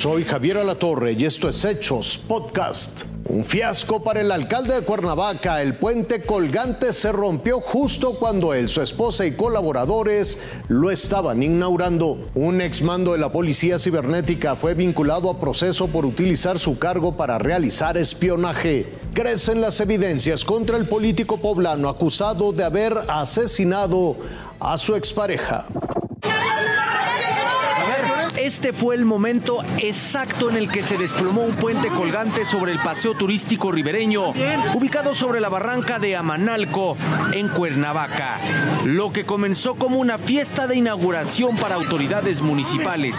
Soy Javier Alatorre y esto es Hechos Podcast. Un fiasco para el alcalde de Cuernavaca. El puente colgante se rompió justo cuando él, su esposa y colaboradores lo estaban inaugurando. Un exmando de la Policía Cibernética fue vinculado a proceso por utilizar su cargo para realizar espionaje. Crecen las evidencias contra el político poblano acusado de haber asesinado a su expareja. Este fue el momento exacto en el que se desplomó un puente colgante sobre el paseo turístico ribereño, ubicado sobre la barranca de Amanalco, en Cuernavaca. Lo que comenzó como una fiesta de inauguración para autoridades municipales,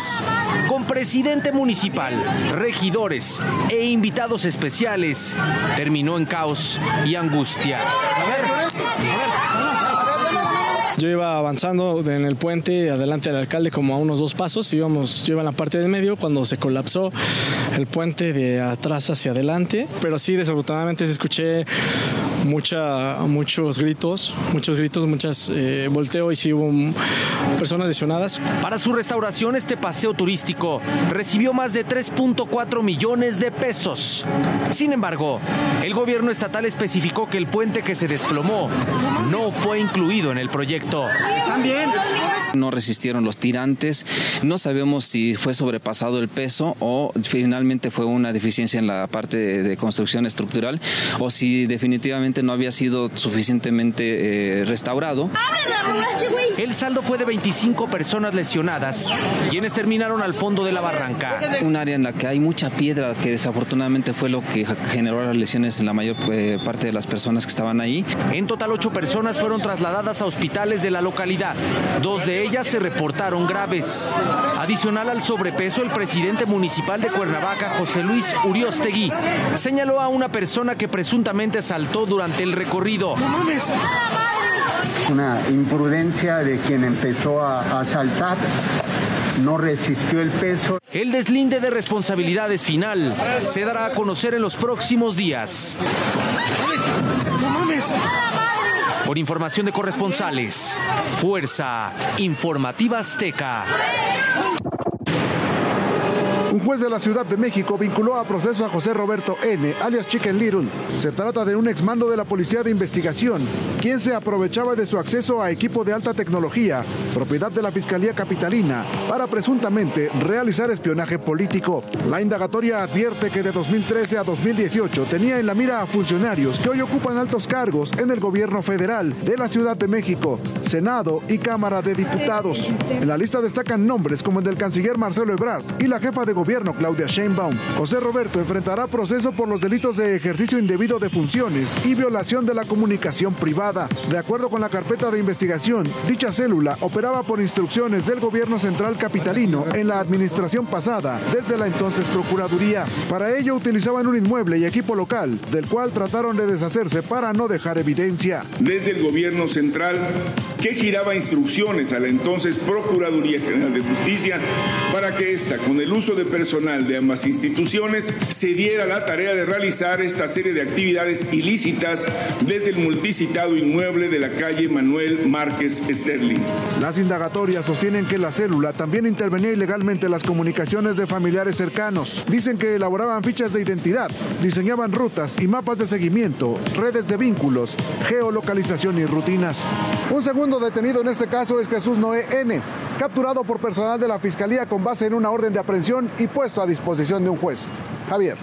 con presidente municipal, regidores e invitados especiales, terminó en caos y angustia. Yo iba avanzando en el puente adelante del alcalde como a unos dos pasos, íbamos, yo en la parte de medio cuando se colapsó el puente de atrás hacia adelante, pero sí desafortunadamente se escuché mucha, muchos gritos, muchos gritos, muchas eh, volteo y sí hubo personas lesionadas. Para su restauración este paseo turístico recibió más de 3.4 millones de pesos. Sin embargo, el gobierno estatal especificó que el puente que se desplomó no fue incluido en el proyecto. También. No resistieron los tirantes. No sabemos si fue sobrepasado el peso o finalmente fue una deficiencia en la parte de, construcción estructural o si definitivamente no había sido suficientemente eh, restaurado. El saldo fue de 25 personas lesionadas, quienes terminaron al fondo de la barranca. Un área en la que hay mucha piedra que desafortunadamente fue lo que generó las lesiones en la mayor eh, parte de las personas que estaban ahí. En total, ocho personas fueron trasladadas a hospitales de la localidad. Dos de ellas se reportaron graves. Adicional al sobrepeso, el presidente municipal de Cuernavaca, José Luis Uriostegui, señaló a una persona que presuntamente saltó durante el recorrido. Una imprudencia de quien empezó a, a saltar no resistió el peso. El deslinde de responsabilidades final se dará a conocer en los próximos días. Por información de corresponsales, Fuerza Informativa Azteca. Un juez de la Ciudad de México vinculó a proceso a José Roberto N., alias Chicken Little. Se trata de un exmando de la Policía de Investigación, quien se aprovechaba de su acceso a equipo de alta tecnología, propiedad de la Fiscalía Capitalina, para presuntamente realizar espionaje político. La indagatoria advierte que de 2013 a 2018 tenía en la mira a funcionarios que hoy ocupan altos cargos en el gobierno federal de la Ciudad de México, Senado y Cámara de Diputados. En la lista destacan nombres como el del canciller Marcelo Ebrard y la jefa de gobierno Claudia Sheinbaum. José Roberto enfrentará proceso por los delitos de ejercicio indebido de funciones y violación de la comunicación privada. De acuerdo con la carpeta de investigación, dicha célula operaba por instrucciones del gobierno central capitalino en la administración pasada, desde la entonces Procuraduría. Para ello utilizaban un inmueble y equipo local, del cual trataron de deshacerse para no dejar evidencia. Desde el gobierno central, que giraba instrucciones a la entonces Procuraduría General de Justicia para que ésta, con el uso de personal de ambas instituciones se diera la tarea de realizar esta serie de actividades ilícitas desde el multicitado inmueble de la calle Manuel Márquez Sterling. Las indagatorias sostienen que la célula también intervenía ilegalmente en las comunicaciones de familiares cercanos. Dicen que elaboraban fichas de identidad, diseñaban rutas y mapas de seguimiento, redes de vínculos, geolocalización y rutinas. Un segundo detenido en este caso es Jesús Noé N capturado por personal de la Fiscalía con base en una orden de aprehensión y puesto a disposición de un juez. Javier.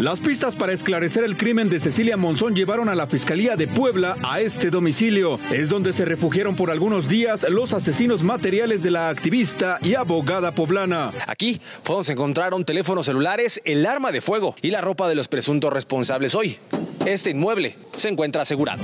Las pistas para esclarecer el crimen de Cecilia Monzón llevaron a la Fiscalía de Puebla a este domicilio. Es donde se refugiaron por algunos días los asesinos materiales de la activista y abogada poblana. Aquí fue donde se encontraron teléfonos celulares, el arma de fuego y la ropa de los presuntos responsables hoy. Este inmueble se encuentra asegurado.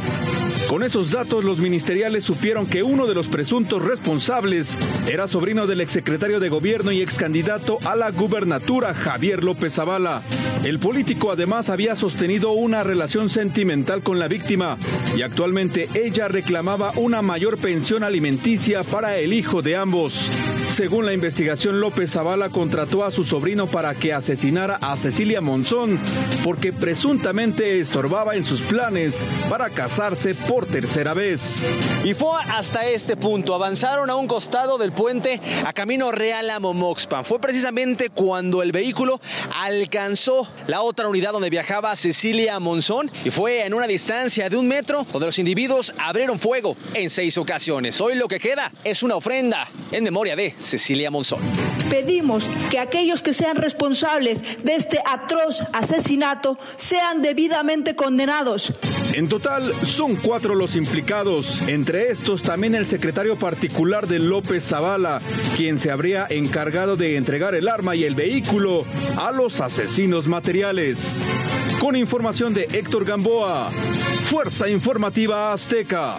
Con esos datos, los ministeriales supieron que uno de los presuntos responsables era sobrino del exsecretario de gobierno y excandidato a la gubernatura, Javier López Zavala. El político además había sostenido una relación sentimental con la víctima y actualmente ella reclamaba una mayor pensión alimenticia para el hijo de ambos. Según la investigación, López Zavala contrató a su sobrino para que asesinara a Cecilia Monzón porque presuntamente estorbaba en sus planes para casarse por tercera vez. Y fue hasta este punto. Avanzaron a un costado del puente a camino real a Momoxpan. Fue precisamente cuando el vehículo alcanzó la otra unidad donde viajaba Cecilia Monzón y fue en una distancia de un metro donde los individuos abrieron fuego en seis ocasiones. Hoy lo que queda es una ofrenda en memoria de Cecilia Monzón. Pedimos que aquellos que sean responsables de este atroz asesinato sean debidamente condenados. En total son cuatro los implicados, entre estos también el secretario particular de López Zavala, quien se habría encargado de entregar el arma y el vehículo a los asesinos materiales. Con información de Héctor Gamboa, Fuerza Informativa Azteca.